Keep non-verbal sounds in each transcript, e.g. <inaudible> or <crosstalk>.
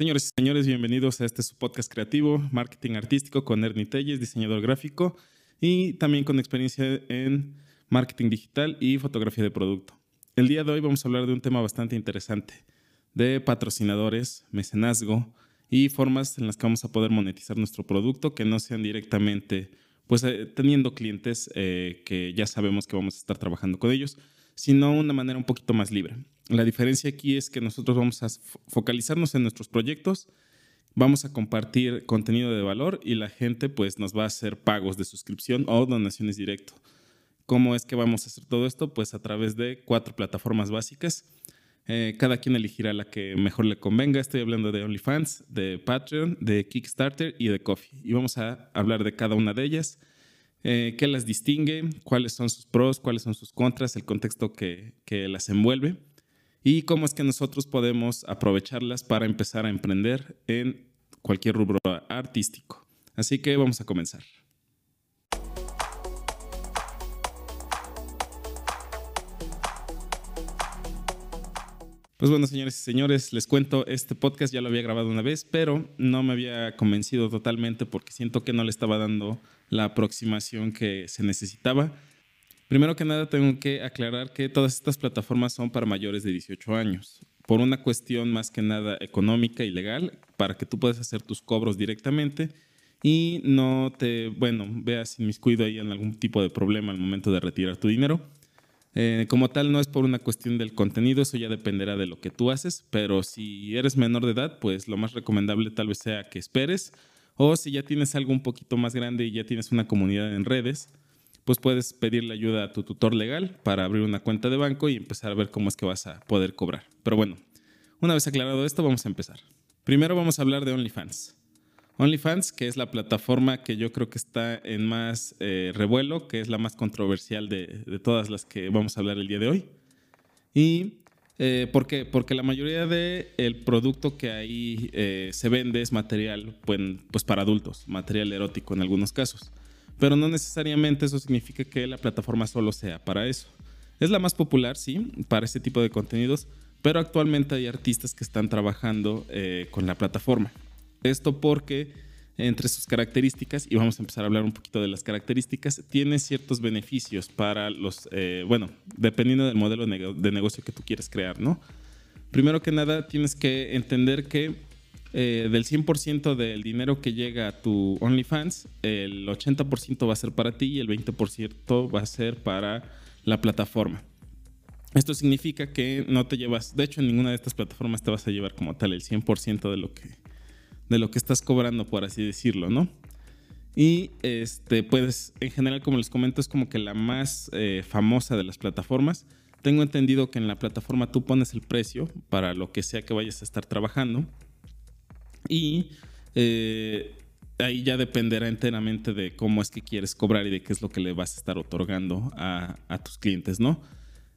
Señores y señores, bienvenidos a este su podcast creativo, marketing artístico con Ernie Telles, diseñador gráfico y también con experiencia en marketing digital y fotografía de producto. El día de hoy vamos a hablar de un tema bastante interesante, de patrocinadores, mecenazgo y formas en las que vamos a poder monetizar nuestro producto que no sean directamente, pues eh, teniendo clientes eh, que ya sabemos que vamos a estar trabajando con ellos, sino una manera un poquito más libre. La diferencia aquí es que nosotros vamos a focalizarnos en nuestros proyectos, vamos a compartir contenido de valor y la gente pues nos va a hacer pagos de suscripción o donaciones directo. ¿Cómo es que vamos a hacer todo esto? Pues a través de cuatro plataformas básicas. Eh, cada quien elegirá la que mejor le convenga. Estoy hablando de OnlyFans, de Patreon, de Kickstarter y de Coffee. Y vamos a hablar de cada una de ellas eh, qué las distingue, cuáles son sus pros, cuáles son sus contras, el contexto que, que las envuelve y cómo es que nosotros podemos aprovecharlas para empezar a emprender en cualquier rubro artístico. Así que vamos a comenzar. Pues bueno, señores y señores, les cuento, este podcast ya lo había grabado una vez, pero no me había convencido totalmente porque siento que no le estaba dando la aproximación que se necesitaba. Primero que nada, tengo que aclarar que todas estas plataformas son para mayores de 18 años, por una cuestión más que nada económica y legal, para que tú puedas hacer tus cobros directamente y no te, bueno, veas inmiscuido ahí en algún tipo de problema al momento de retirar tu dinero. Eh, como tal, no es por una cuestión del contenido, eso ya dependerá de lo que tú haces, pero si eres menor de edad, pues lo más recomendable tal vez sea que esperes, o si ya tienes algo un poquito más grande y ya tienes una comunidad en redes, pues puedes pedirle ayuda a tu tutor legal para abrir una cuenta de banco y empezar a ver cómo es que vas a poder cobrar. Pero bueno, una vez aclarado esto, vamos a empezar. Primero vamos a hablar de OnlyFans. OnlyFans, que es la plataforma que yo creo que está en más eh, revuelo, que es la más controversial de, todas las que vamos a hablar el día de hoy. ¿Y eh, por qué? Porque la mayoría del el producto que ahí eh, se vende es material pues para adultos, material erótico en algunos casos. Pero no necesariamente eso significa que la plataforma solo sea para eso. Es la más popular, sí, para ese tipo de contenidos, pero actualmente hay artistas que están trabajando con la plataforma. Esto porque entre sus características, y vamos a empezar a hablar un poquito de las características, tiene ciertos beneficios para los, eh, bueno, dependiendo del modelo de negocio que tú quieres crear, ¿no? Primero que nada, tienes que entender que eh, del 100% del dinero que llega a tu OnlyFans, el 80% va a ser para ti y el 20% va a ser para la plataforma. Esto significa que no te llevas, de hecho en ninguna de estas plataformas te vas a llevar como tal el 100% de lo que de lo que estás cobrando, por así decirlo, ¿no? Y este, pues en general, como les comento, es como que la más eh, famosa de las plataformas. Tengo entendido que en la plataforma tú pones el precio para lo que sea que vayas a estar trabajando. Y eh, ahí ya dependerá enteramente de cómo es que quieres cobrar y de qué es lo que le vas a estar otorgando a, tus clientes, ¿no?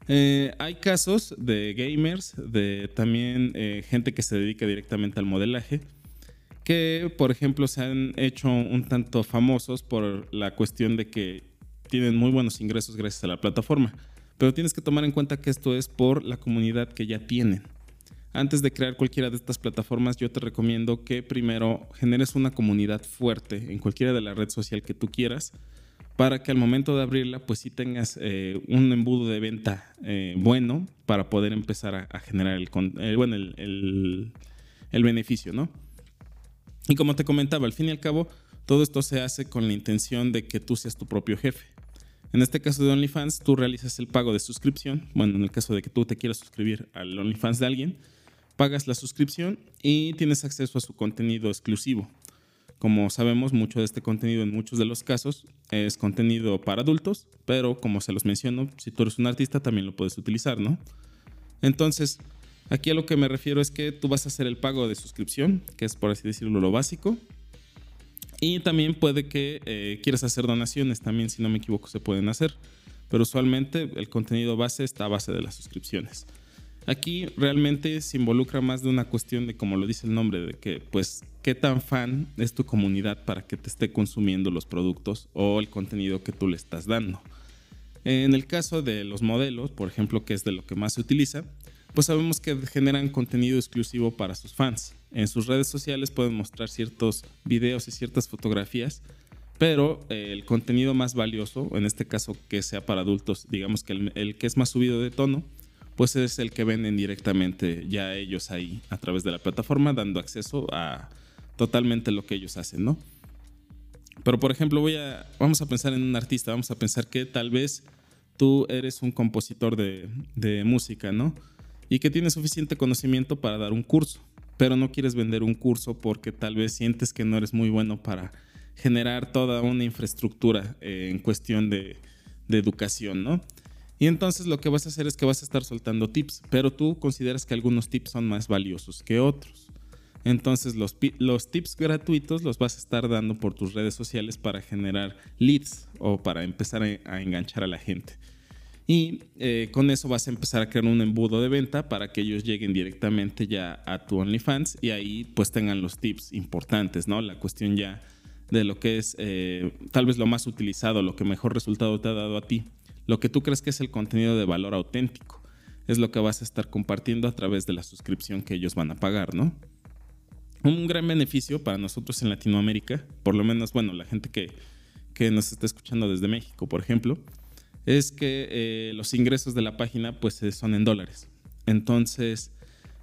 Eh, hay casos de gamers, de también gente que se dedica directamente al modelaje que, por ejemplo, se han hecho un tanto famosos por la cuestión de que tienen muy buenos ingresos gracias a la plataforma. Pero tienes que tomar en cuenta que esto es por la comunidad que ya tienen. Antes de crear cualquiera de estas plataformas, yo te recomiendo que primero generes una comunidad fuerte en cualquiera de la red social que tú quieras, para que al momento de abrirla, pues sí tengas eh, un embudo de venta eh, bueno para poder empezar a, generar el, eh, bueno, el, el beneficio, ¿no? Y como te comentaba, al fin y al cabo, todo esto se hace con la intención de que tú seas tu propio jefe. En este caso de OnlyFans, tú realizas el pago de suscripción. Bueno, en el caso de que tú te quieras suscribir al OnlyFans de alguien, pagas la suscripción y tienes acceso a su contenido exclusivo. Como sabemos, mucho de este contenido en muchos de los casos es contenido para adultos, pero como se los menciono, si tú eres un artista también lo puedes utilizar, ¿no? Entonces, Aquí a lo que me refiero es que tú vas a hacer el pago de suscripción, que es por así decirlo lo básico. Y también puede que eh, quieras hacer donaciones, también si no me equivoco se pueden hacer. Pero usualmente el contenido base está a base de las suscripciones. Aquí realmente se involucra más de una cuestión de, como lo dice el nombre, de que pues qué tan fan es tu comunidad para que te esté consumiendo los productos o el contenido que tú le estás dando. En el caso de los modelos, por ejemplo, que es de lo que más se utiliza, pues sabemos que generan contenido exclusivo para sus fans. En sus redes sociales pueden mostrar ciertos videos y ciertas fotografías, pero eh, el contenido más valioso, en este caso que sea para adultos, digamos que el, que es más subido de tono, pues es el que venden directamente ya ellos ahí a través de la plataforma, dando acceso a totalmente lo que ellos hacen, ¿no? Pero por ejemplo, voy a, vamos a pensar en un artista, vamos a pensar que tal vez tú eres un compositor de, música, ¿no? Y que tienes suficiente conocimiento para dar un curso, pero no quieres vender un curso porque tal vez sientes que no eres muy bueno para generar toda una infraestructura eh, en cuestión de educación, ¿no? Y entonces lo que vas a hacer es que vas a estar soltando tips, pero tú consideras que algunos tips son más valiosos que otros. Entonces los, los, tips gratuitos los vas a estar dando por tus redes sociales para generar leads o para empezar a, enganchar a la gente. Y eh, con eso vas a empezar a crear un embudo de venta para que ellos lleguen directamente ya a tu OnlyFans y ahí pues tengan los tips importantes, ¿no? La cuestión ya de lo que es eh, tal vez lo más utilizado, lo que mejor resultado te ha dado a ti, lo que tú crees que es el contenido de valor auténtico, es lo que vas a estar compartiendo a través de la suscripción que ellos van a pagar, ¿no? Un gran beneficio para nosotros en Latinoamérica, por lo menos, bueno, la gente que, que nos está escuchando desde México, por ejemplo, es que eh, los ingresos de la página pues eh, son en dólares. Entonces,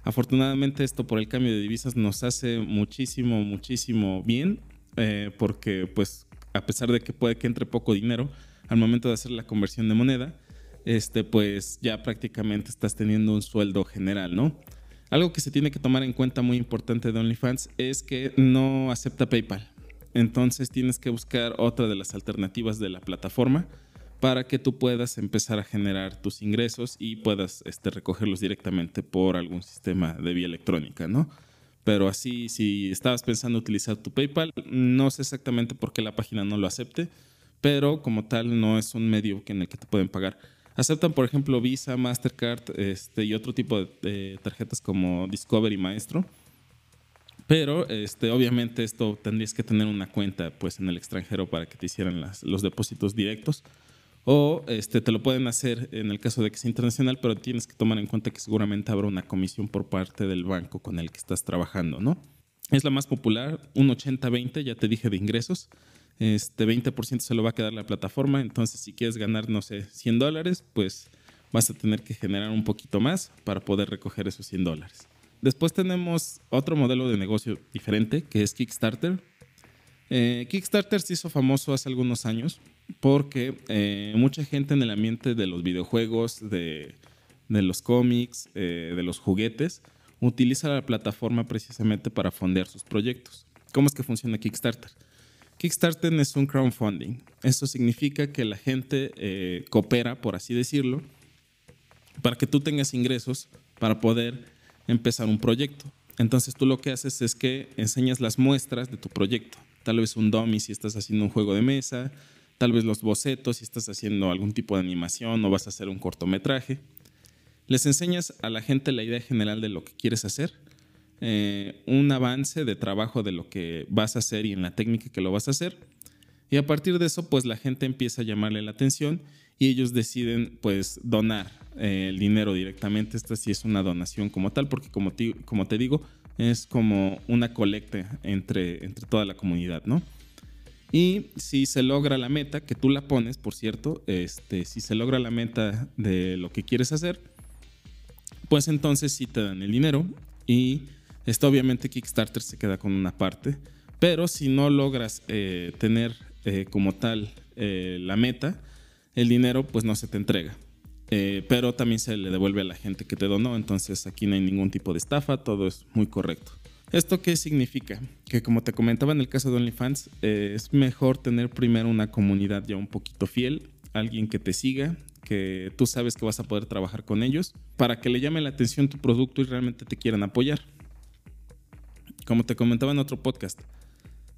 afortunadamente esto por el cambio de divisas nos hace muchísimo, muchísimo bien, eh, porque pues a pesar de que puede que entre poco dinero, al momento de hacer la conversión de moneda, este, pues ya prácticamente estás teniendo un sueldo general, ¿no? Algo que se tiene que tomar en cuenta muy importante de OnlyFans es que no acepta PayPal. Entonces tienes que buscar otra de las alternativas de la plataforma para que tú puedas empezar a generar tus ingresos y puedas este, recogerlos directamente por algún sistema de vía electrónica, ¿no? Pero así, si estabas pensando utilizar tu PayPal, no sé exactamente por qué la página no lo acepte, pero como tal no es un medio en el que te pueden pagar. Aceptan, por ejemplo, Visa, Mastercard este, y otro tipo de, tarjetas como Discovery Maestro. Pero este, obviamente esto tendrías que tener una cuenta pues, en el extranjero para que te hicieran las, los depósitos directos. O este, te lo pueden hacer en el caso de que sea internacional, pero tienes que tomar en cuenta que seguramente habrá una comisión por parte del banco con el que estás trabajando, ¿no? Es la más popular, un 80-20, ya te dije, de ingresos este 20% se lo va a quedar la plataforma, entonces si quieres ganar, no sé, 100 dólares, pues vas a tener que generar un poquito más para poder recoger esos 100 dólares. Después tenemos otro modelo de negocio diferente, que es Kickstarter. Eh, Kickstarter se hizo famoso hace algunos años porque eh, mucha gente en el ambiente de los videojuegos, de, los cómics, eh, de los juguetes, utiliza la plataforma precisamente para fondear sus proyectos. ¿Cómo es que funciona Kickstarter? Kickstarter es un crowdfunding. Eso significa que la gente eh, coopera, por así decirlo, para que tú tengas ingresos para poder empezar un proyecto. Entonces tú lo que haces es que enseñas las muestras de tu proyecto. Tal vez un dummy si estás haciendo un juego de mesa, tal vez los bocetos si estás haciendo algún tipo de animación o vas a hacer un cortometraje. Les enseñas a la gente la idea general de lo que quieres hacer eh, un avance de trabajo de lo que vas a hacer y en la técnica que lo vas a hacer. Y a partir de eso, pues la gente empieza a llamarle la atención y ellos deciden pues donar eh, el dinero directamente. Esta sí es una donación como tal, porque como te, como te digo, es como una colecta entre, entre toda la comunidad, ¿no? Y si se logra la meta, que tú la pones, por cierto, este, si se logra la meta de lo que quieres hacer, pues entonces sí te dan el dinero y esto obviamente Kickstarter se queda con una parte, pero si no logras eh, tener eh, como tal eh, la meta, el dinero pues no se te entrega. pero también se le devuelve a la gente que te donó, entonces aquí no hay ningún tipo de estafa, todo es muy correcto. ¿Esto qué significa? Que como te comentaba en el caso de OnlyFans, es mejor tener primero una comunidad ya un poquito fiel, alguien que te siga, que tú sabes que vas a poder trabajar con ellos, para que le llame la atención tu producto y realmente te quieran apoyar como te comentaba en otro podcast,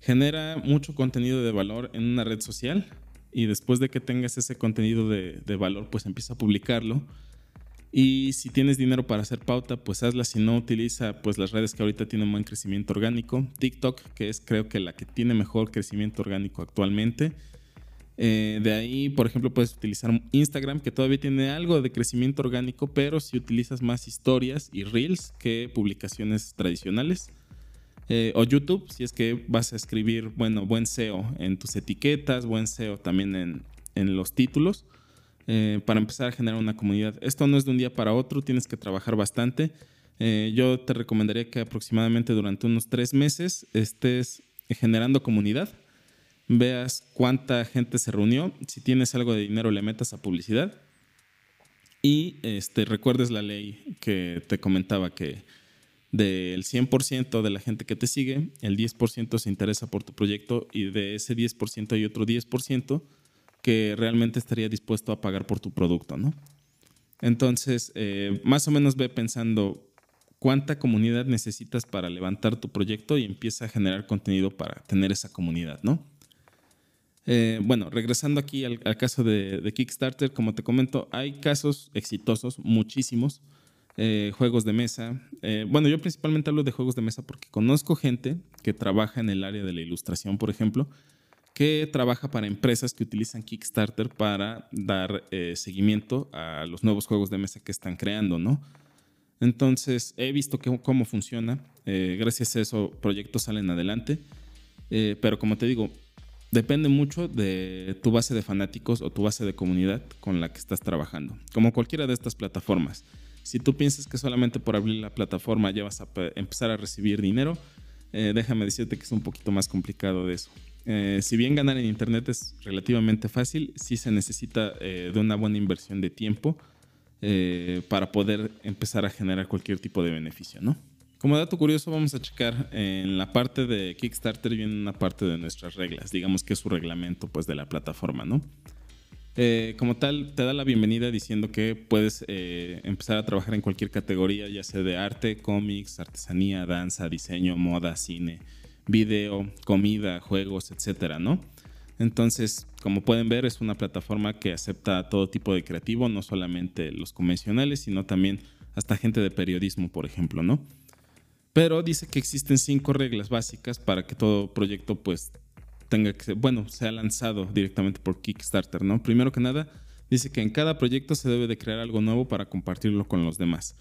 genera mucho contenido de valor en una red social y después de que tengas ese contenido de, valor, pues empieza a publicarlo. Y si tienes dinero para hacer pauta, pues hazla. Si no, utiliza pues las redes que ahorita tienen buen crecimiento orgánico. TikTok, que es creo que la que tiene mejor crecimiento orgánico actualmente. Eh, de ahí, por ejemplo, puedes utilizar Instagram, que todavía tiene algo de crecimiento orgánico, pero si utilizas más historias y reels que publicaciones tradicionales. Eh, o YouTube, si es que vas a escribir, bueno, buen SEO en tus etiquetas, buen SEO también en, en los títulos, eh, para empezar a generar una comunidad. Esto no es de un día para otro, tienes que trabajar bastante. Eh, yo te recomendaría que aproximadamente durante unos tres meses estés generando comunidad, veas cuánta gente se reunió, si tienes algo de dinero le metas a publicidad y este, recuerdes la ley que te comentaba que del 100% de la gente que te sigue, el 10% se interesa por tu proyecto y de ese 10% hay otro 10% que realmente estaría dispuesto a pagar por tu producto, ¿no? Entonces, eh, más o menos ve pensando cuánta comunidad necesitas para levantar tu proyecto y empieza a generar contenido para tener esa comunidad, ¿no? Eh, bueno, regresando aquí al, caso de, de, Kickstarter, como te comento, hay casos exitosos, muchísimos, eh, juegos de mesa. Eh, bueno, yo principalmente hablo de juegos de mesa porque conozco gente que trabaja en el área de la ilustración, por ejemplo, que trabaja para empresas que utilizan Kickstarter para dar eh, seguimiento a los nuevos juegos de mesa que están creando, ¿no? Entonces, he visto cómo funciona. gracias a eso, proyectos salen adelante. pero como te digo, depende mucho de tu base de fanáticos o tu base de comunidad con la que estás trabajando, como cualquiera de estas plataformas. Si tú piensas que solamente por abrir la plataforma ya vas a empezar a recibir dinero, eh, déjame decirte que es un poquito más complicado de eso. Eh, si bien ganar en Internet es relativamente fácil, sí se necesita eh, de una buena inversión de tiempo para poder empezar a generar cualquier tipo de beneficio, ¿no? Como dato curioso, vamos a checar en la parte de Kickstarter viene una parte de nuestras reglas, digamos que es su reglamento pues de la plataforma, ¿no? Eh, como tal, te da la bienvenida diciendo que puedes eh, empezar a trabajar en cualquier categoría, ya sea de arte, cómics, artesanía, danza, diseño, moda, cine, video, comida, juegos, etcétera, ¿no? Entonces, como pueden ver, es una plataforma que acepta todo tipo de creativo, no solamente los convencionales, sino también hasta gente de periodismo, por ejemplo, ¿no? Pero dice que existen cinco reglas básicas para que todo proyecto pues tenga que bueno, sea lanzado directamente por Kickstarter, ¿no? Primero que nada, dice que en cada proyecto se debe de crear algo nuevo para compartirlo con los demás.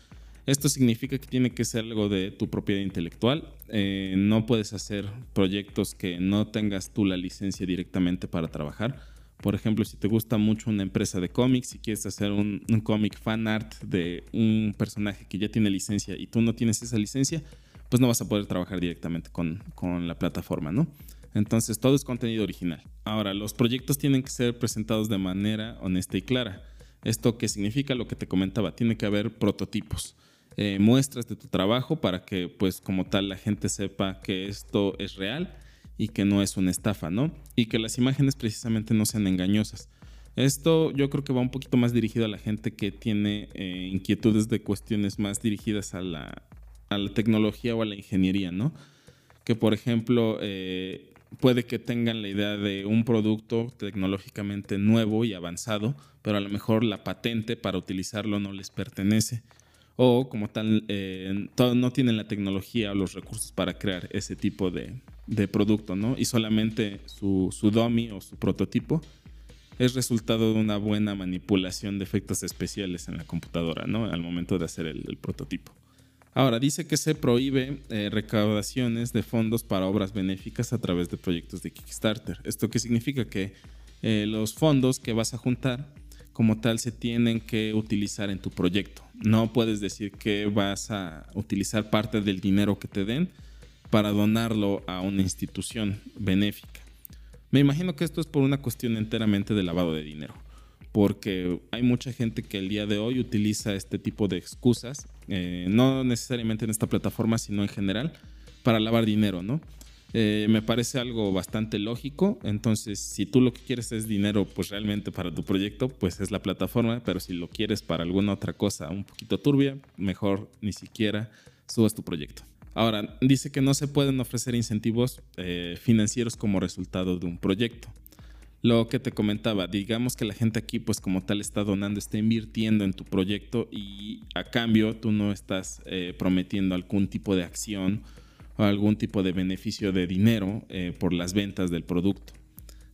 Esto significa que tiene que ser algo de tu propiedad intelectual. Eh, no puedes hacer proyectos que no tengas tú la licencia directamente para trabajar. Por ejemplo, si te gusta mucho una empresa de cómics y quieres hacer un, un cómic fan art de un personaje que ya tiene licencia y tú no tienes esa licencia, pues no vas a poder trabajar directamente con, con la plataforma, ¿no? Entonces todo es contenido original. Ahora, los proyectos tienen que ser presentados de manera honesta y clara. ¿Esto qué significa? Lo que te comentaba, tiene que haber prototipos, eh, muestras de tu trabajo para que pues como tal la gente sepa que esto es real y que no es una estafa, ¿no? Y que las imágenes precisamente no sean engañosas. Esto yo creo que va un poquito más dirigido a la gente que tiene eh, inquietudes de cuestiones más dirigidas a la, a la, tecnología o a la ingeniería, ¿no? Que por ejemplo eh, puede que tengan la idea de un producto tecnológicamente nuevo y avanzado, pero a lo mejor la patente para utilizarlo no les pertenece. O como tal, eh, no tienen la tecnología o los recursos para crear ese tipo de, producto, ¿no? Y solamente su, su dummy o su prototipo es resultado de una buena manipulación de efectos especiales en la computadora, ¿no? Al momento de hacer el prototipo. Ahora, dice que se prohíbe eh, recaudaciones de fondos para obras benéficas a través de proyectos de Kickstarter. ¿Esto qué significa? Que eh, los fondos que vas a juntar como tal se tienen que utilizar en tu proyecto. No puedes decir que vas a utilizar parte del dinero que te den para donarlo a una institución benéfica. Me imagino que esto es por una cuestión enteramente de lavado de dinero porque hay mucha gente que el día de hoy utiliza este tipo de excusas, eh, no necesariamente en esta plataforma, sino en general, para lavar dinero, ¿no? Eh, me parece algo bastante lógico, entonces si tú lo que quieres es dinero, pues realmente para tu proyecto, pues es la plataforma, pero si lo quieres para alguna otra cosa un poquito turbia, mejor ni siquiera subas tu proyecto. Ahora, dice que no se pueden ofrecer incentivos eh, financieros como resultado de un proyecto lo que te comentaba, digamos que la gente aquí pues como tal está donando, está invirtiendo en tu proyecto y a cambio tú no estás eh, prometiendo algún tipo de acción o algún tipo de beneficio de dinero eh, por las ventas del producto.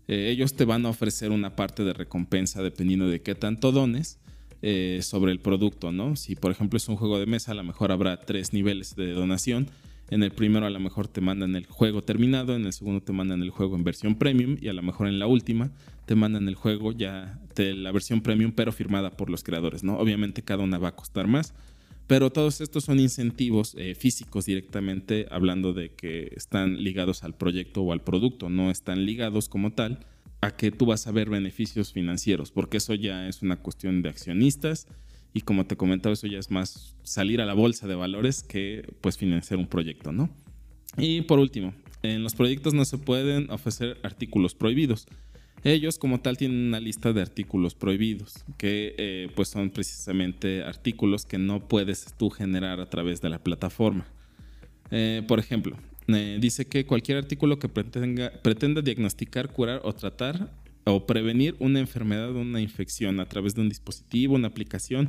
Eh, ellos te van a ofrecer una parte de recompensa dependiendo de qué tanto dones sobre el producto, ¿no? Si por ejemplo es un juego de mesa, a lo mejor habrá tres niveles de donación En el primero a lo mejor te mandan el juego terminado, en el segundo te mandan el juego en versión premium y a lo mejor en la última te mandan el juego ya de la versión premium pero firmada por los creadores, ¿no? Obviamente cada una va a costar más, pero todos estos son incentivos eh, físicos directamente hablando de que están ligados al proyecto o al producto, no están ligados como tal a que tú vas a ver beneficios financieros, porque eso ya es una cuestión de accionistas y como te comentaba, eso ya es más salir a la bolsa de valores que pues financiar un proyecto, ¿no? Y por último, en los proyectos no se pueden ofrecer artículos prohibidos. Ellos como tal tienen una lista de artículos prohibidos, que eh, pues son precisamente artículos que no puedes tú generar a través de la plataforma. Eh, por ejemplo, eh, dice que cualquier artículo que pretenda diagnosticar, curar o tratar o prevenir una enfermedad o una infección a través de un dispositivo, una aplicación,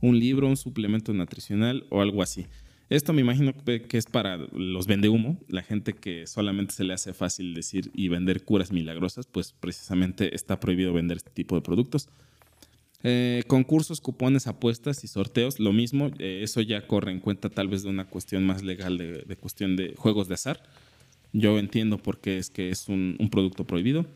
un libro, un suplemento nutricional o algo así. Esto me imagino que es para los vende humo, la gente que solamente se le hace fácil decir y vender curas milagrosas, pues precisamente está prohibido vender este tipo de productos. Eh, concursos, cupones, apuestas y sorteos, lo mismo, eh, eso ya corre en cuenta tal vez de una cuestión más legal de, cuestión de juegos de azar. Yo entiendo por qué es que es un, producto prohibido.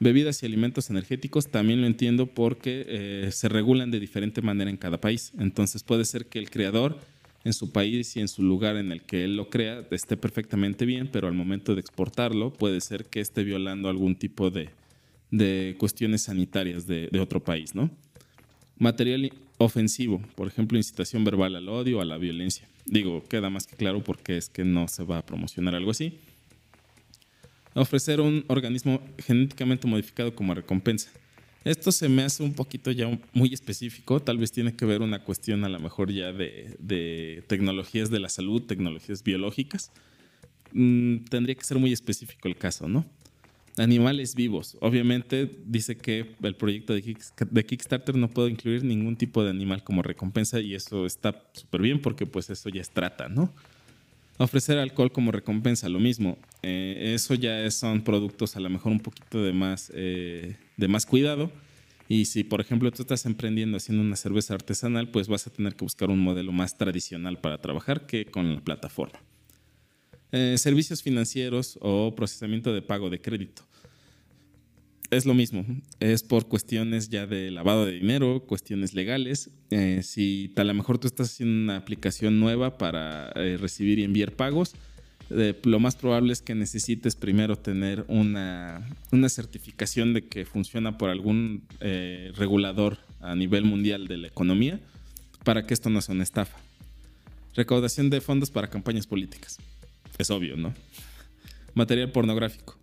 Bebidas y alimentos energéticos también lo entiendo porque eh, se regulan de diferente manera en cada país. Entonces puede ser que el creador en su país y en su lugar en el que él lo crea esté perfectamente bien, pero al momento de exportarlo puede ser que esté violando algún tipo de, cuestiones sanitarias de, otro país, ¿no? Material ofensivo, por ejemplo, incitación verbal al odio, o a la violencia. Digo, queda más que claro porque es que no se va a promocionar algo así. Ofrecer un organismo genéticamente modificado como recompensa. Esto se me hace un poquito ya muy específico, tal vez tiene que ver una cuestión a lo mejor ya de, tecnologías de la salud, tecnologías biológicas. Mm, tendría que ser muy específico el caso, ¿no? Animales vivos. Obviamente dice que el proyecto de, Kickstarter no puede incluir ningún tipo de animal como recompensa y eso está súper bien porque pues eso ya es trata, ¿no? Ofrecer alcohol como recompensa, lo mismo. Eh, eso ya son productos a lo mejor un poquito de más, eh, de más cuidado. Y si, por ejemplo, tú estás emprendiendo haciendo una cerveza artesanal, pues vas a tener que buscar un modelo más tradicional para trabajar que con la plataforma. Eh, servicios financieros o procesamiento de pago de crédito es lo mismo, es por cuestiones ya de lavado de dinero, cuestiones legales. Eh, si a lo mejor tú estás haciendo una aplicación nueva para eh, recibir y enviar pagos, eh, lo más probable es que necesites primero tener una, una certificación de que funciona por algún regulador a nivel mundial de la economía para que esto no sea una estafa. Recaudación de fondos para campañas políticas. Es obvio, ¿no? Material pornográfico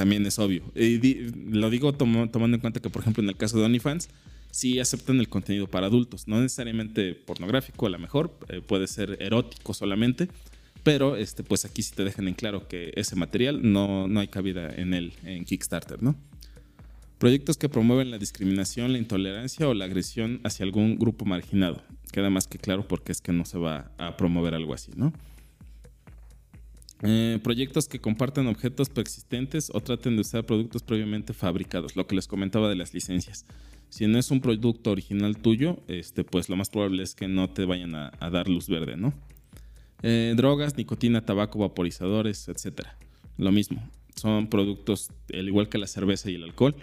también es obvio. Y lo digo tomando en cuenta que, por ejemplo, en el caso de OnlyFans, sí aceptan el contenido para adultos, no necesariamente pornográfico, a lo mejor eh, puede ser erótico solamente, pero este, pues aquí sí te dejan en claro que ese material no, no hay cabida en él en Kickstarter, ¿no? Proyectos que promueven la discriminación, la intolerancia o la agresión hacia algún grupo marginado. Queda más que claro porque es que no se va a promover algo así, ¿no? Eh, proyectos que compartan objetos persistentes o traten de usar productos previamente fabricados, lo que les comentaba de las licencias. Si no es un producto original tuyo, este, pues lo más probable es que no te vayan a, dar luz verde, ¿no? Eh, drogas, nicotina, tabaco, vaporizadores, etc. Lo mismo. Son productos, al igual que la cerveza y el alcohol,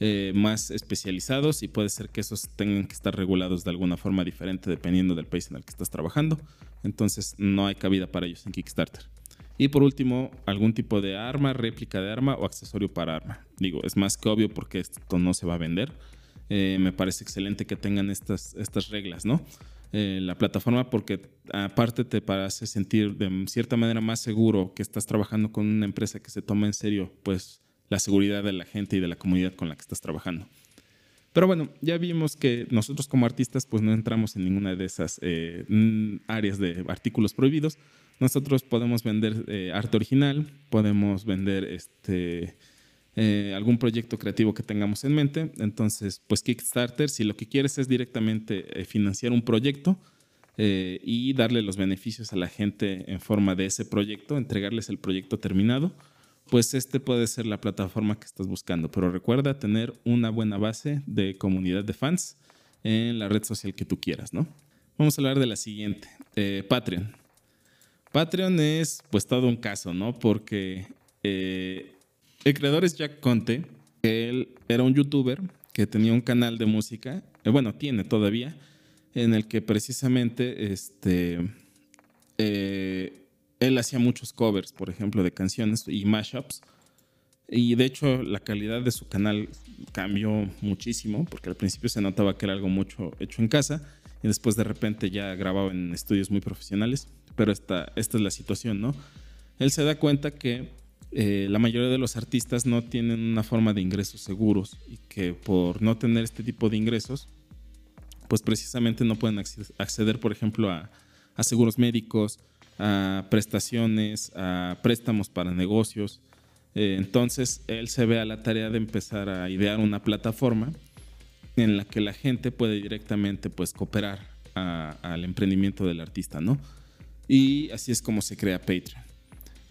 eh, más especializados y puede ser que esos tengan que estar regulados de alguna forma diferente dependiendo del país en el que estás trabajando. Entonces no hay cabida para ellos en Kickstarter. Y por último, algún tipo de arma, réplica de arma o accesorio para arma. Digo, es más que obvio porque esto no se va a vender. Eh, me parece excelente que tengan estas, estas reglas, ¿no? Eh, la plataforma porque aparte te hace sentir de cierta manera más seguro que estás trabajando con una empresa que se toma en serio pues la seguridad de la gente y de la comunidad con la que estás trabajando. Pero bueno, ya vimos que nosotros como artistas pues no entramos en ninguna de esas eh, áreas de artículos prohibidos, nosotros podemos vender eh, arte original, podemos vender este, eh, algún proyecto creativo que tengamos en mente. Entonces, pues Kickstarter, si lo que quieres es directamente eh, financiar un proyecto y darle los beneficios a la gente en forma de ese proyecto, entregarles el proyecto terminado, pues este puede ser la plataforma que estás buscando. Pero recuerda tener una buena base de comunidad de fans en la red social que tú quieras, ¿no? Vamos a hablar de la siguiente, Patreon. Patreon es pues todo un caso, ¿no? Porque eh, el creador es Jack Conte, él era un youtuber que tenía un canal de música, eh, bueno, tiene todavía, en el que precisamente este, eh, él hacía muchos covers, por ejemplo, de canciones y mashups. Y de hecho la calidad de su canal cambió muchísimo, porque al principio se notaba que era algo mucho hecho en casa y después de repente ya grababa en estudios muy profesionales. Pero esta, esta es la situación, ¿no? Él se da cuenta que eh, la mayoría de los artistas no tienen una forma de ingresos seguros y que por no tener este tipo de ingresos, pues precisamente no pueden acceder, por ejemplo, a, seguros médicos, a prestaciones, a préstamos para negocios. Eh, entonces, él se ve a la tarea de empezar a idear una plataforma en la que la gente puede directamente pues, cooperar al emprendimiento del artista, ¿no? Y así es como se crea Patreon.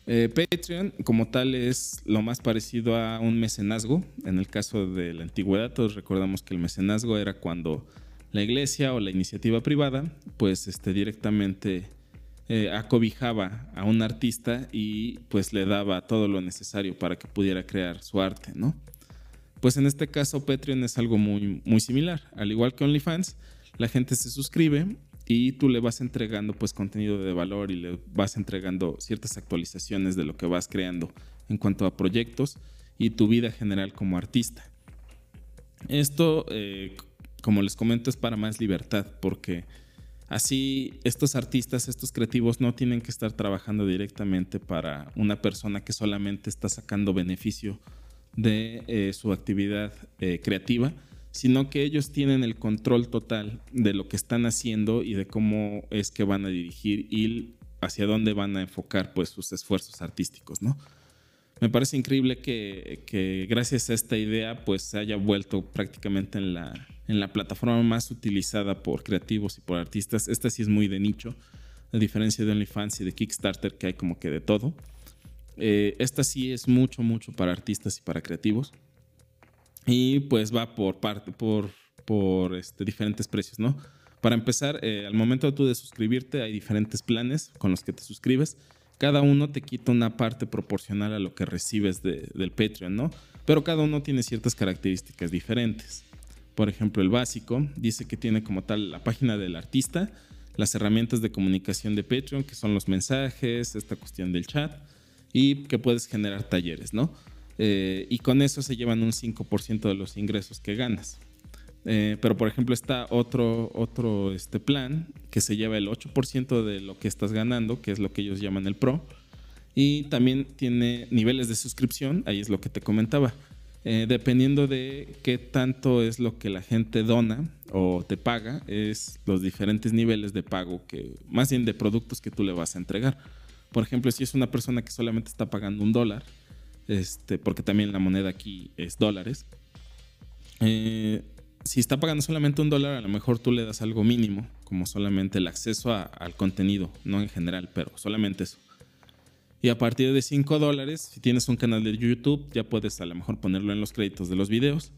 Eh, Patreon como tal es lo más parecido a un mecenazgo. En el caso de la antigüedad todos recordamos que el mecenazgo era cuando la iglesia o la iniciativa privada pues este, directamente eh, acobijaba a un artista y pues le daba todo lo necesario para que pudiera crear su arte, ¿no? Pues en este caso Patreon es algo muy, muy similar. Al igual que OnlyFans, la gente se suscribe y tú le vas entregando pues contenido de valor y le vas entregando ciertas actualizaciones de lo que vas creando en cuanto a proyectos y tu vida general como artista. Esto, eh, como les comento, es para más libertad porque así estos artistas, estos creativos no tienen que estar trabajando directamente para una persona que solamente está sacando beneficio de eh, su actividad eh, creativa, sino que ellos tienen el control total de lo que están haciendo y de cómo es que van a dirigir y hacia dónde van a enfocar pues sus esfuerzos artísticos, ¿no? Me parece increíble que, gracias a esta idea pues se haya vuelto prácticamente en la, plataforma más utilizada por creativos y por artistas. Esta sí es muy de nicho, a diferencia de OnlyFans y de Kickstarter que hay como que de todo. Eh, esta sí es mucho, mucho para artistas y para creativos. Y pues va por parte, por este, diferentes precios, ¿no? Para empezar, eh, al momento tú de suscribirte hay diferentes planes con los que te suscribes. Cada uno te quita una parte proporcional a lo que recibes del Patreon, ¿no? Pero cada uno tiene ciertas características diferentes. Por ejemplo, el básico dice que tiene como tal la página del artista, las herramientas de comunicación de Patreon, que son los mensajes, esta cuestión del chat, y que puedes generar talleres, ¿no? Eh, y con eso se llevan un 5% de los ingresos que ganas. Eh, pero por ejemplo está otro, otro este plan que se lleva el 8% de lo que estás ganando, que es lo que ellos llaman el Pro. Y también tiene niveles de suscripción, ahí es lo que te comentaba. Eh, dependiendo de qué tanto es lo que la gente dona o te paga, es los diferentes niveles de pago que, más bien de productos que tú le vas a entregar. Por ejemplo, si es una persona que solamente está pagando un dólar, este, porque también la moneda aquí es dólares, eh, si está pagando solamente un dólar, a lo mejor tú le das algo mínimo, como solamente el acceso al contenido, no en general, pero solamente eso. Y a partir de 5 dólares, si tienes un canal de YouTube, ya puedes a lo mejor ponerlo en los créditos de los videos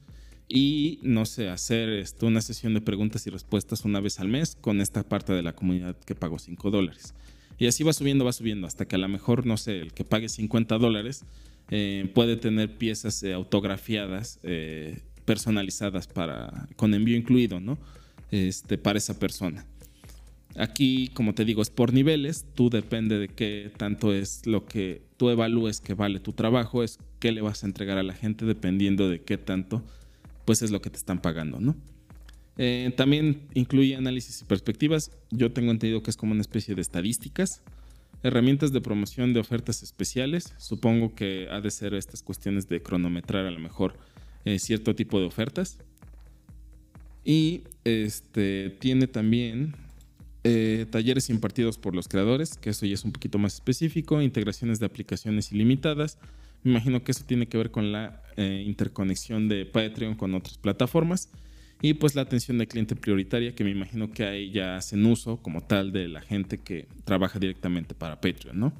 y, no sé, hacer esto, una sesión de preguntas y respuestas una vez al mes con esta parte de la comunidad que pagó 5 dólares. Y así va subiendo, va subiendo, hasta que a lo mejor, no sé, el que pague 50 dólares eh, puede tener piezas eh, autografiadas, eh, personalizadas para, con envío incluido, ¿no? Este, para esa persona. Aquí, como te digo, es por niveles, tú depende de qué tanto es lo que tú evalúes que vale tu trabajo, es qué le vas a entregar a la gente dependiendo de qué tanto, pues es lo que te están pagando, ¿no? Eh, también incluye análisis y perspectivas. Yo tengo entendido que es como una especie de estadísticas. Herramientas de promoción de ofertas especiales. Supongo que ha de ser estas cuestiones de cronometrar a lo mejor eh, cierto tipo de ofertas. Y este, tiene también eh, talleres impartidos por los creadores, que eso ya es un poquito más específico. Integraciones de aplicaciones ilimitadas. Me imagino que eso tiene que ver con la interconexión de Patreon con otras plataformas y pues la atención del cliente prioritaria, que me imagino que ahí ya hacen uso como tal de la gente que trabaja directamente para Patreon, ¿no?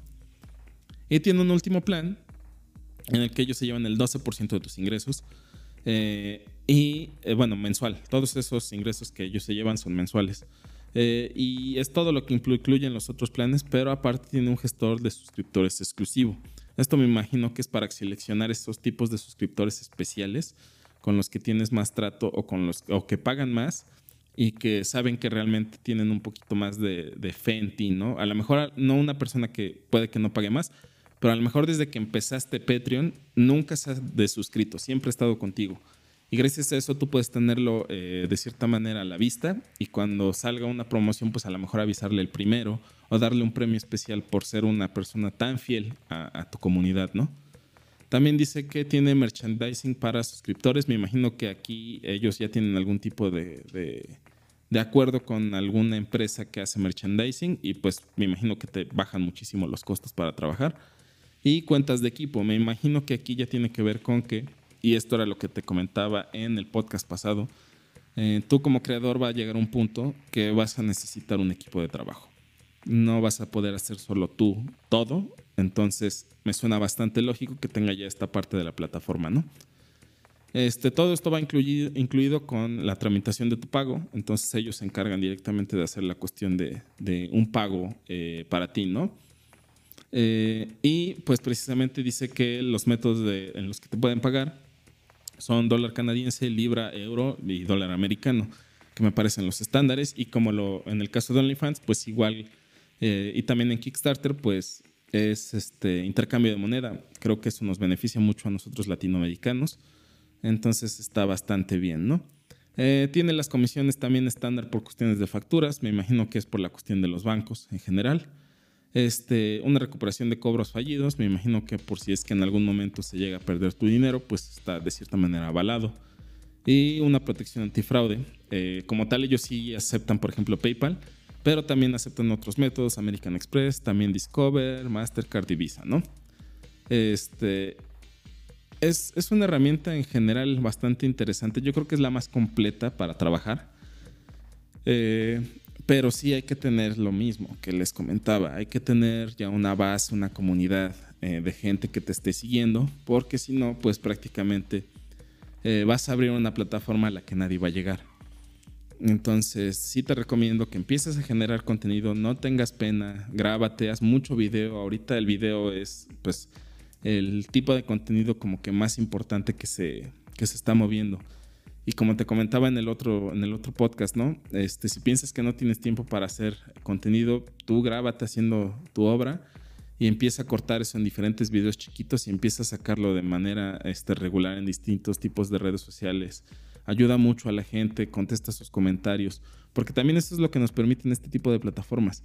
Y tiene un último plan en el que ellos se llevan el 12% de tus ingresos. Eh, y eh, bueno, mensual. Todos esos ingresos que ellos se llevan son mensuales. Eh, y es todo lo que incluyen los otros planes, pero aparte tiene un gestor de suscriptores exclusivo. Esto me imagino que es para seleccionar esos tipos de suscriptores especiales con los que tienes más trato o con los o que pagan más y que saben que realmente tienen un poquito más de, de, fe en ti, ¿no? A lo mejor no una persona que puede que no pague más, pero a lo mejor desde que empezaste Patreon nunca se ha desuscrito, siempre ha estado contigo. Y gracias a eso tú puedes tenerlo eh, de cierta manera a la vista y cuando salga una promoción, pues a lo mejor avisarle el primero o darle un premio especial por ser una persona tan fiel a, tu comunidad, ¿no? También dice que tiene merchandising para suscriptores. Me imagino que aquí ellos ya tienen algún tipo de, de, acuerdo con alguna empresa que hace merchandising y pues me imagino que te bajan muchísimo los costos para trabajar. Y cuentas de equipo. Me imagino que aquí ya tiene que ver con que y esto era lo que te comentaba en el podcast pasado, eh, tú como creador va a llegar a un punto que vas a necesitar un equipo de trabajo. No vas a poder hacer solo tú todo, entonces me suena bastante lógico que tenga ya esta parte de la plataforma, ¿no? Este, todo esto va incluido, incluido con la tramitación de tu pago, entonces ellos se encargan directamente de hacer la cuestión de, de un pago eh, para ti, ¿no? Eh, y pues precisamente dice que los métodos en los que te pueden pagar son dólar canadiense, libra, euro y dólar americano, que me parecen los estándares. Y como lo, en el caso de OnlyFans, pues igual, eh, y también en Kickstarter, pues es este intercambio de moneda. Creo que eso nos beneficia mucho a nosotros latinoamericanos. Entonces está bastante bien, ¿no? Eh, tiene las comisiones también estándar por cuestiones de facturas. Me imagino que es por la cuestión de los bancos en general. Este, una recuperación de cobros fallidos, me imagino que por si es que en algún momento se llega a perder tu dinero, pues está de cierta manera avalado. Y una protección antifraude. Eh, como tal, ellos sí aceptan, por ejemplo, PayPal, pero también aceptan otros métodos, American Express, también Discover, Mastercard y Visa, ¿no? Este, es, es, una herramienta en general bastante interesante. Yo creo que es la más completa para trabajar. Eh, pero sí hay que tener lo mismo que les comentaba, hay que tener ya una base, una comunidad eh, de gente que te esté siguiendo, porque si no, pues prácticamente eh, vas a abrir una plataforma a la que nadie va a llegar. Entonces, sí te recomiendo que empieces a generar contenido, no tengas pena, grábate, haz mucho video. Ahorita el video es pues el tipo de contenido como que más importante que se, que se está moviendo. Y como te comentaba en el otro, en el otro podcast, ¿no? Este, si piensas que no tienes tiempo para hacer contenido, tú grábate haciendo tu obra y empieza a cortar eso en diferentes videos chiquitos y empieza a sacarlo de manera este, regular en distintos tipos de redes sociales. Ayuda mucho a la gente, contesta sus comentarios, porque también eso es lo que nos permiten este tipo de plataformas.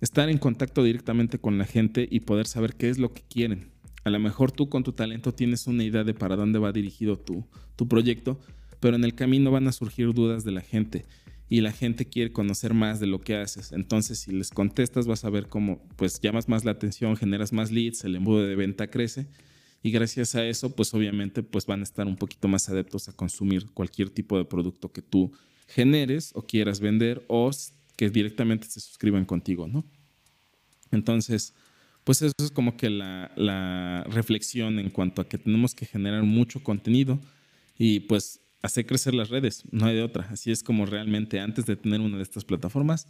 Estar en contacto directamente con la gente y poder saber qué es lo que quieren. A lo mejor tú con tu talento tienes una idea de para dónde va dirigido tu, tu proyecto, pero en el camino van a surgir dudas de la gente y la gente quiere conocer más de lo que haces. Entonces, si les contestas, vas a ver cómo pues llamas más la atención, generas más leads, el embudo de venta crece y gracias a eso, pues obviamente pues van a estar un poquito más adeptos a consumir cualquier tipo de producto que tú generes o quieras vender o que directamente se suscriban contigo, ¿no? Entonces, pues eso es como que la, la reflexión en cuanto a que tenemos que generar mucho contenido y pues hacer crecer las redes, no hay de otra. Así es como realmente antes de tener una de estas plataformas,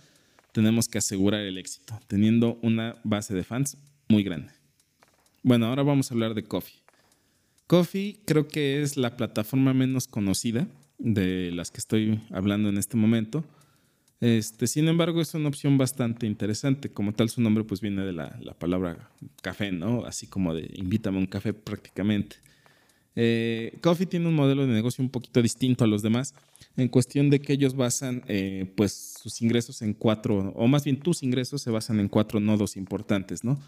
tenemos que asegurar el éxito, teniendo una base de fans muy grande. Bueno, ahora vamos a hablar de Coffee. Coffee creo que es la plataforma menos conocida de las que estoy hablando en este momento. Este, sin embargo, es una opción bastante interesante. Como tal, su nombre pues viene de la, la palabra café, ¿no? Así como de invítame a un café prácticamente. Eh, Coffee tiene un modelo de negocio un poquito distinto a los demás en cuestión de que ellos basan eh, pues sus ingresos en cuatro, o más bien tus ingresos se basan en cuatro nodos importantes, ¿no?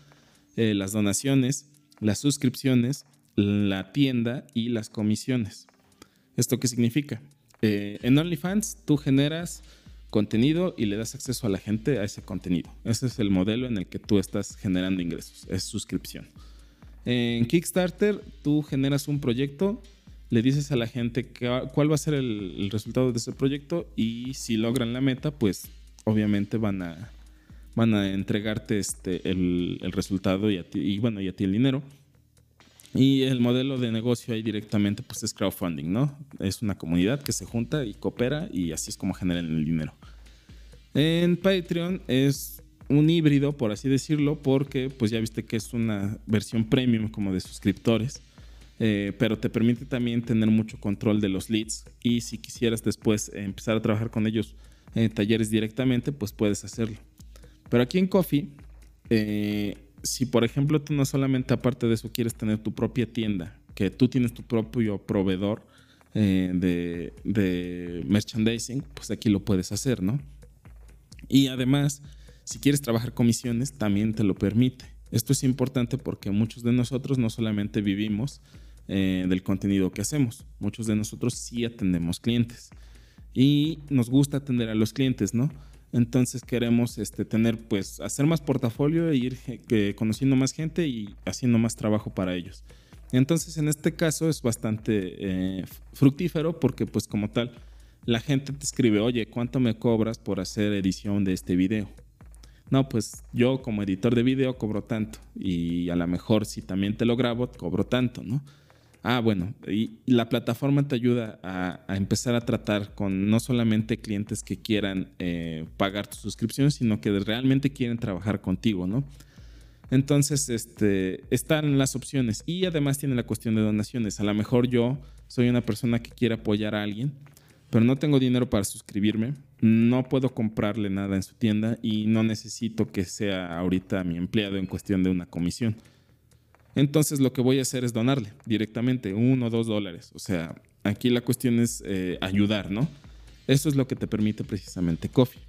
Eh, las donaciones, las suscripciones, la tienda y las comisiones. ¿Esto qué significa? en OnlyFans tú generas contenido y le das acceso a la gente a ese contenido. Ese es el modelo en el que tú estás generando ingresos, es suscripción. En Kickstarter tú generas un proyecto, le dices a la gente cuál va a ser el, resultado de ese proyecto y si logran la meta, pues obviamente van a, van a entregarte este, el, resultado y, a ti, y bueno, y a ti el dinero. Y el modelo de negocio ahí directamente pues es crowdfunding, ¿no? Es una comunidad que se junta y coopera y así es como generan el dinero. En Patreon es un híbrido, por así decirlo, porque pues ya viste que es una versión premium como de suscriptores, eh, pero te permite también tener mucho control de los leads y si quisieras después empezar a trabajar con ellos en talleres directamente, pues puedes hacerlo. Pero aquí en Coffee, eh, si por ejemplo tú no solamente aparte de eso quieres tener tu propia tienda, que tú tienes tu propio proveedor eh, de, de merchandising, pues aquí lo puedes hacer, ¿no? Y además si quieres trabajar comisiones, también te lo permite. Esto es importante porque muchos de nosotros no solamente vivimos eh, del contenido que hacemos, muchos de nosotros sí atendemos clientes y nos gusta atender a los clientes, ¿no? Entonces queremos este, tener, pues, hacer más portafolio e ir eh, conociendo más gente y haciendo más trabajo para ellos. Entonces en este caso es bastante eh, fructífero porque pues como tal la gente te escribe, oye, ¿cuánto me cobras por hacer edición de este video? No, pues yo como editor de video cobro tanto y a lo mejor si también te lo grabo, cobro tanto, ¿no? Ah, bueno, y la plataforma te ayuda a, empezar a tratar con no solamente clientes que quieran eh, pagar tu suscripción, sino que realmente quieren trabajar contigo, ¿no? Entonces, este, están las opciones y además tiene la cuestión de donaciones. A lo mejor yo soy una persona que quiere apoyar a alguien pero no tengo dinero para suscribirme, no puedo comprarle nada en su tienda y no necesito que sea ahorita mi empleado en cuestión de una comisión. Entonces lo que voy a hacer es donarle directamente uno o dos dólares. O sea, aquí la cuestión es eh, ayudar, ¿no? Eso es lo que te permite precisamente Coffee.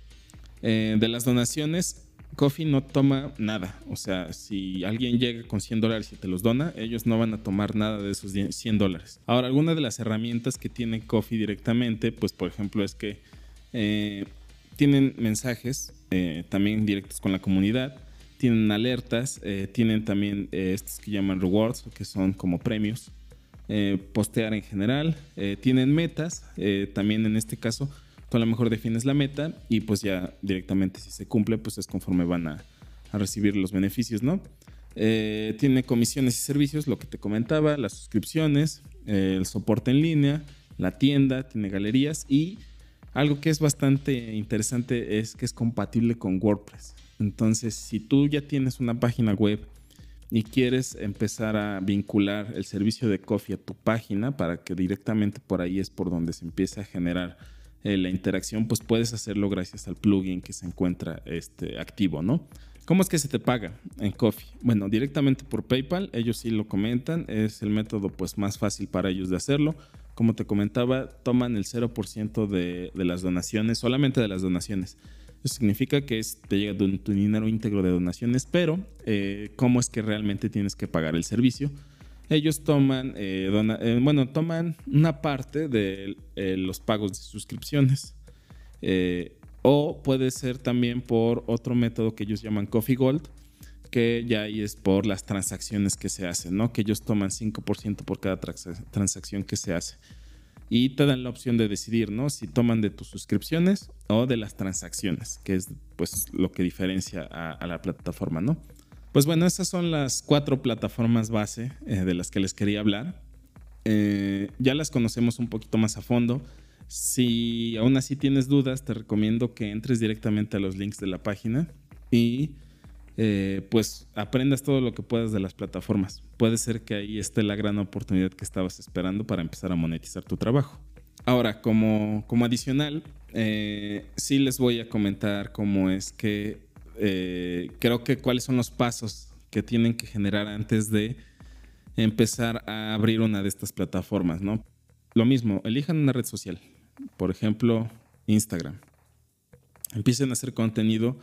Eh, de las donaciones, Coffee no toma nada. O sea, si alguien llega con 100 dólares y te los dona, ellos no van a tomar nada de esos 100 dólares. Ahora, alguna de las herramientas que tiene Coffee directamente, pues por ejemplo es que eh, tienen mensajes eh, también directos con la comunidad, tienen alertas, eh, tienen también estos que llaman rewards, que son como premios, postear en general, tienen metas, también en este caso Tú a lo mejor defines la meta y pues ya directamente si se cumple, pues es conforme van a, recibir los beneficios, ¿no? Eh, tiene comisiones y servicios, lo que te comentaba, las suscripciones, el soporte en línea, la tienda, tiene galerías y algo que es bastante interesante es que es compatible con WordPress. Entonces, si tú ya tienes una página web y quieres empezar a vincular el servicio de Coffee a tu página para que directamente por ahí es por donde se empiece a generar eh, la interacción, pues puedes hacerlo gracias al plugin que se encuentra este, activo, ¿no? ¿Cómo es que se te paga en Coffee? Bueno, directamente por PayPal, ellos sí lo comentan, es el método pues más fácil para ellos de hacerlo. Como te comentaba, toman el 0% de, de, las donaciones, solamente de las donaciones. Eso significa que te llega tu, dinero íntegro de donaciones, pero eh, ¿cómo es que realmente tienes que pagar el servicio? Ellos toman, eh, eh, bueno, toman una parte de eh, los pagos de suscripciones. o puede ser también por otro método que ellos llaman Coffee Gold, que ya ahí es por las transacciones que se hacen, ¿no? Que ellos toman 5% por cada transacción que se hace. Y te dan la opción de decidir, ¿no? Si toman de tus suscripciones o de las transacciones, que es pues lo que diferencia a, a la plataforma, ¿no? Pues bueno, esas son las cuatro plataformas base eh, de las que les quería hablar. Eh, ya las conocemos un poquito más a fondo. Si aún así tienes dudas, te recomiendo que entres directamente a los links de la página y eh, pues aprendas todo lo que puedas de las plataformas. Puede ser que ahí esté la gran oportunidad que estabas esperando para empezar a monetizar tu trabajo. Ahora, como, como adicional, sí les voy a comentar cómo es que eh, creo que cuáles son los pasos que tienen que generar antes de empezar a abrir una de estas plataformas, ¿no? Lo mismo, elijan una red social, por ejemplo, Instagram. Empiecen a hacer contenido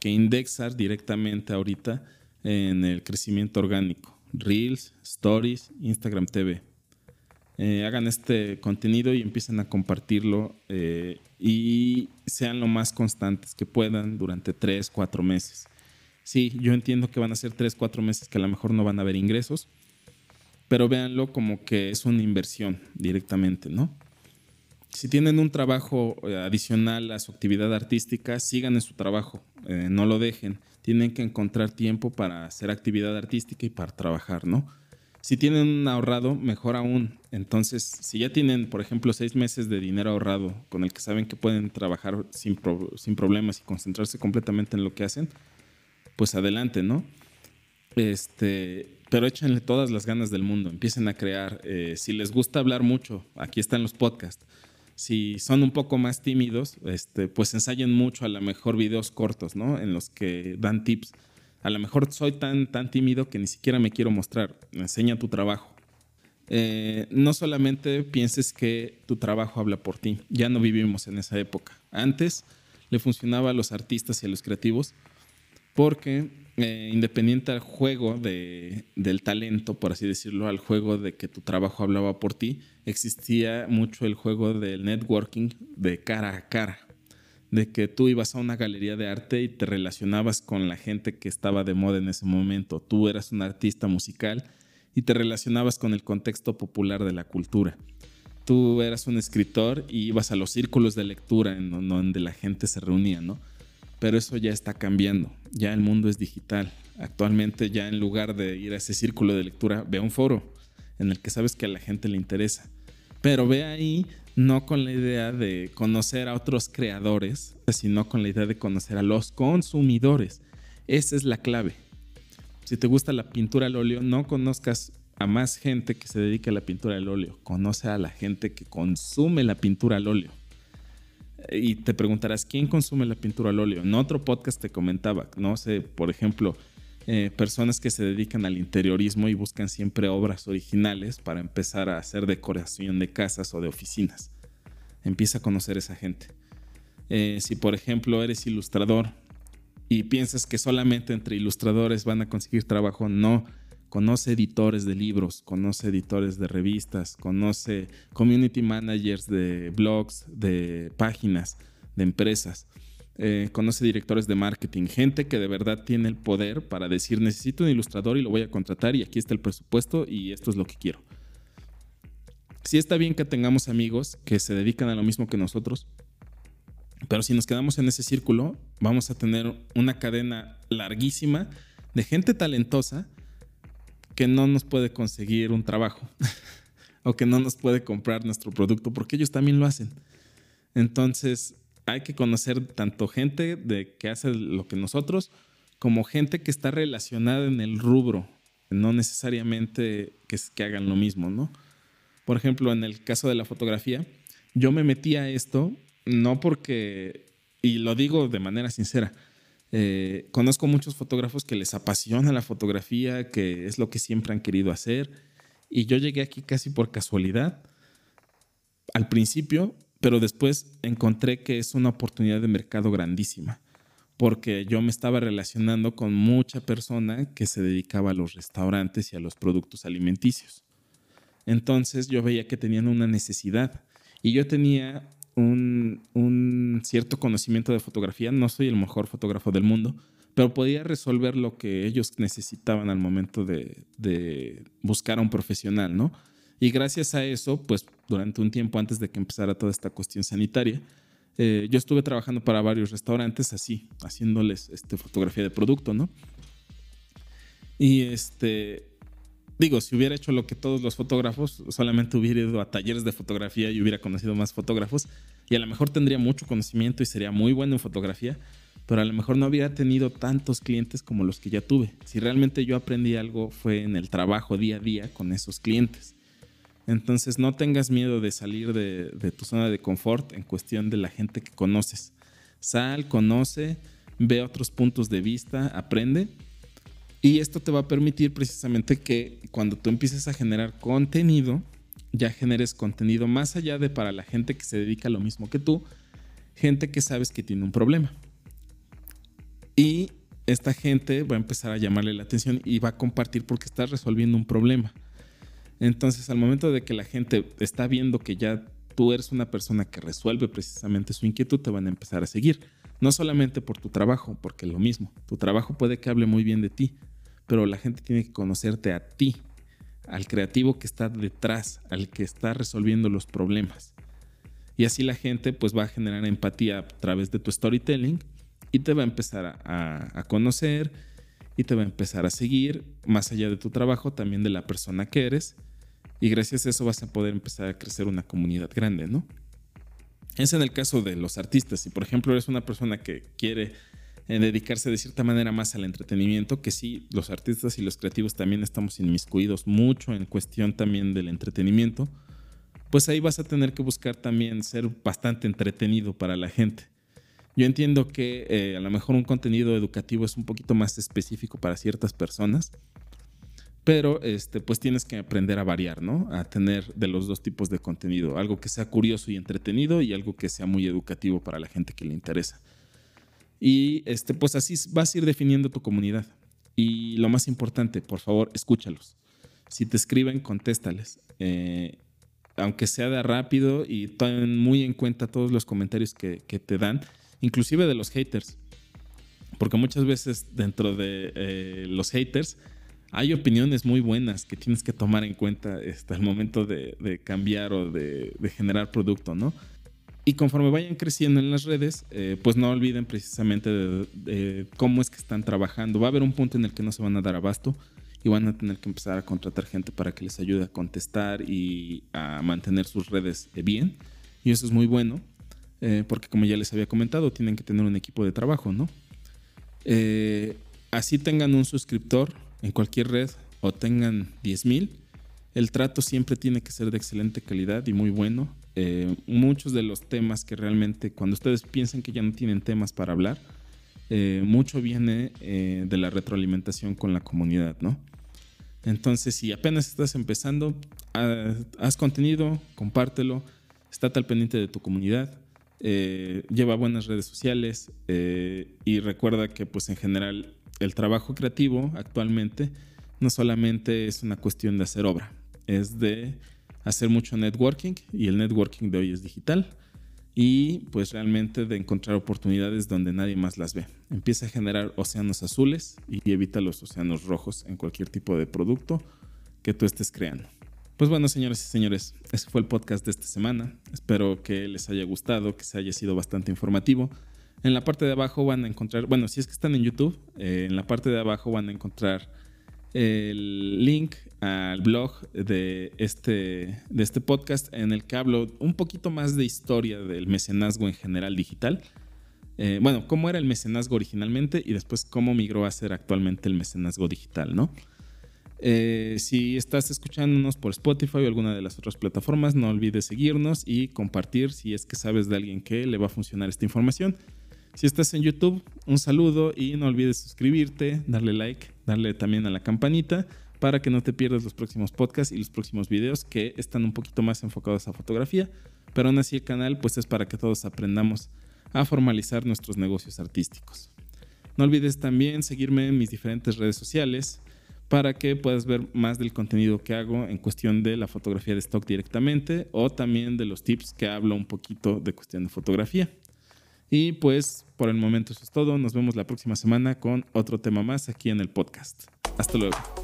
que indexar directamente ahorita en el crecimiento orgánico. Reels, Stories, Instagram TV. Eh, hagan este contenido y empiecen a compartirlo eh, y sean lo más constantes que puedan durante tres, cuatro meses. Sí, yo entiendo que van a ser tres, cuatro meses que a lo mejor no van a haber ingresos, pero véanlo como que es una inversión directamente, ¿no? Si tienen un trabajo eh, adicional a su actividad artística, sigan en su trabajo, no lo dejen. Tienen que encontrar tiempo para hacer actividad artística y para trabajar, ¿no? Si tienen un ahorrado, mejor aún. Entonces, si ya tienen, por ejemplo, seis meses de dinero ahorrado con el que saben que pueden trabajar sin, sin problemas y concentrarse completamente en lo que hacen, pues adelante, ¿no? Este, pero échenle todas las ganas del mundo, empiecen a crear. Eh, si les gusta hablar mucho, aquí están los podcasts. Si son un poco más tímidos, este, pues ensayen mucho a lo mejor videos cortos, ¿no? En los que dan tips a lo mejor soy tan, tan tímido que ni siquiera me quiero mostrar. Enseña tu trabajo. Eh, no solamente pienses que tu trabajo habla por ti. Ya no vivimos en esa época. Antes le funcionaba a los artistas y a los creativos porque eh, independiente al juego de, del talento, por así decirlo, al juego de que tu trabajo hablaba por ti, existía mucho el juego del networking de cara a cara de que tú ibas a una galería de arte y te relacionabas con la gente que estaba de moda en ese momento. Tú eras un artista musical y te relacionabas con el contexto popular de la cultura. Tú eras un escritor y ibas a los círculos de lectura en donde la gente se reunía, ¿no? Pero eso ya está cambiando. Ya el mundo es digital. Actualmente ya en lugar de ir a ese círculo de lectura, ve un foro en el que sabes que a la gente le interesa. Pero ve ahí no con la idea de conocer a otros creadores, sino con la idea de conocer a los consumidores. Esa es la clave. Si te gusta la pintura al óleo, no conozcas a más gente que se dedique a la pintura al óleo. Conoce a la gente que consume la pintura al óleo. Y te preguntarás, ¿quién consume la pintura al óleo? En otro podcast te comentaba, no sé, por ejemplo, eh, personas que se dedican al interiorismo y buscan siempre obras originales para empezar a hacer decoración de casas o de oficinas. Empieza a conocer esa gente. Eh, si por ejemplo eres ilustrador y piensas que solamente entre ilustradores van a conseguir trabajo, no. Conoce editores de libros, conoce editores de revistas, conoce community managers de blogs, de páginas, de empresas. Eh, conoce directores de marketing, gente que de verdad tiene el poder para decir necesito un ilustrador y lo voy a contratar y aquí está el presupuesto y esto es lo que quiero. Sí está bien que tengamos amigos que se dedican a lo mismo que nosotros, pero si nos quedamos en ese círculo, vamos a tener una cadena larguísima de gente talentosa que no nos puede conseguir un trabajo <laughs> o que no nos puede comprar nuestro producto porque ellos también lo hacen. Entonces, hay que conocer tanto gente de que hace lo que nosotros, como gente que está relacionada en el rubro, no necesariamente que, hagan lo mismo, ¿no? Por ejemplo, en el caso de la fotografía, yo me metí a esto no porque, y lo digo de manera sincera, eh, conozco muchos fotógrafos que les apasiona la fotografía, que es lo que siempre han querido hacer, y yo llegué aquí casi por casualidad. Al principio pero después encontré que es una oportunidad de mercado grandísima, porque yo me estaba relacionando con mucha persona que se dedicaba a los restaurantes y a los productos alimenticios. Entonces yo veía que tenían una necesidad y yo tenía un, cierto conocimiento de fotografía, no soy el mejor fotógrafo del mundo, pero podía resolver lo que ellos necesitaban al momento de, de buscar a un profesional, ¿no? Y gracias a eso, pues durante un tiempo antes de que empezara toda esta cuestión sanitaria, eh, yo estuve trabajando para varios restaurantes así, haciéndoles este, fotografía de producto, ¿no? Y este, digo, si hubiera hecho lo que todos los fotógrafos, solamente hubiera ido a talleres de fotografía y hubiera conocido más fotógrafos, y a lo mejor tendría mucho conocimiento y sería muy bueno en fotografía, pero a lo mejor no hubiera tenido tantos clientes como los que ya tuve. Si realmente yo aprendí algo fue en el trabajo día a día con esos clientes. Entonces no tengas miedo de salir de, tu zona de confort en cuestión de la gente que conoces. Sal, conoce, ve otros puntos de vista, aprende. Y esto te va a permitir precisamente que cuando tú empieces a generar contenido, ya generes contenido más allá de para la gente que se dedica a lo mismo que tú, gente que sabes que tiene un problema. Y esta gente va a empezar a llamarle la atención y va a compartir porque estás resolviendo un problema. Entonces, al momento de que la gente está viendo que ya tú eres una persona que resuelve precisamente su inquietud, te van a empezar a seguir. No solamente por tu trabajo, porque lo mismo, tu trabajo puede que hable muy bien de ti, pero la gente tiene que conocerte a ti, al creativo que está detrás, al que está resolviendo los problemas. Y así la gente pues va a generar empatía a través de tu storytelling y te va a empezar a, a conocer y te va a empezar a seguir más allá de tu trabajo, también de la persona que eres. Y gracias a eso vas a poder empezar a crecer una comunidad grande, ¿no? Es en el caso de los artistas. Si por ejemplo eres una persona que quiere eh, dedicarse de cierta manera más al entretenimiento, que sí, los artistas y los creativos también estamos inmiscuidos mucho en cuestión también del entretenimiento, pues ahí vas a tener que buscar también ser bastante entretenido para la gente. Yo entiendo que eh, a lo mejor un contenido educativo es un poquito más específico para ciertas personas, pero este, pues tienes que aprender a variar, ¿no? A tener de los dos tipos de contenido, algo que sea curioso y entretenido y algo que sea muy educativo para la gente que le interesa. Y este, pues así vas a ir definiendo tu comunidad. Y lo más importante, por favor, escúchalos. Si te escriben, contéstales. Eh, aunque sea de rápido y tomen muy en cuenta todos los comentarios que, que te dan inclusive de los haters. Porque muchas veces dentro de eh, los haters hay opiniones muy buenas que tienes que tomar en cuenta hasta el momento de, cambiar o de, generar producto, ¿no? Y conforme vayan creciendo en las redes, eh, pues no olviden precisamente de, cómo es que están trabajando. Va a haber un punto en el que no se van a dar abasto y van a tener que empezar a contratar gente para que les ayude a contestar y a mantener sus redes bien. Y eso es muy bueno. Eh, porque como ya les había comentado, tienen que tener un equipo de trabajo, ¿no? Eh, así tengan un suscriptor en cualquier red o tengan 10.000, el trato siempre tiene que ser de excelente calidad y muy bueno. Eh, muchos de los temas que realmente, cuando ustedes piensan que ya no tienen temas para hablar, mucho viene de la retroalimentación con la comunidad, ¿no? Entonces, si apenas estás empezando, haz contenido, compártelo, estate al pendiente de tu comunidad. Eh, lleva buenas redes sociales eh, y recuerda que pues en general el trabajo creativo actualmente no solamente es una cuestión de hacer obra, es de hacer mucho networking y el networking de hoy es digital y pues realmente de encontrar oportunidades donde nadie más las ve. Empieza a generar océanos azules y evita los océanos rojos en cualquier tipo de producto que tú estés creando. Pues bueno, señores y señores, ese fue el podcast de esta semana. Espero que les haya gustado, que se haya sido bastante informativo. En la parte de abajo van a encontrar, bueno, si es que están en YouTube, eh, en la parte de abajo van a encontrar el link al blog de este, de este podcast en el que hablo un poquito más de historia del mecenazgo en general digital. Eh, bueno, cómo era el mecenazgo originalmente y después cómo migró a ser actualmente el mecenazgo digital, ¿no? Eh, si estás escuchándonos por Spotify o alguna de las otras plataformas, no olvides seguirnos y compartir si es que sabes de alguien que le va a funcionar esta información. Si estás en YouTube, un saludo y no olvides suscribirte, darle like, darle también a la campanita para que no te pierdas los próximos podcasts y los próximos videos que están un poquito más enfocados a fotografía, pero aún así el canal pues es para que todos aprendamos a formalizar nuestros negocios artísticos. No olvides también seguirme en mis diferentes redes sociales para que puedas ver más del contenido que hago en cuestión de la fotografía de stock directamente o también de los tips que hablo un poquito de cuestión de fotografía. Y pues por el momento eso es todo. Nos vemos la próxima semana con otro tema más aquí en el podcast. Hasta luego.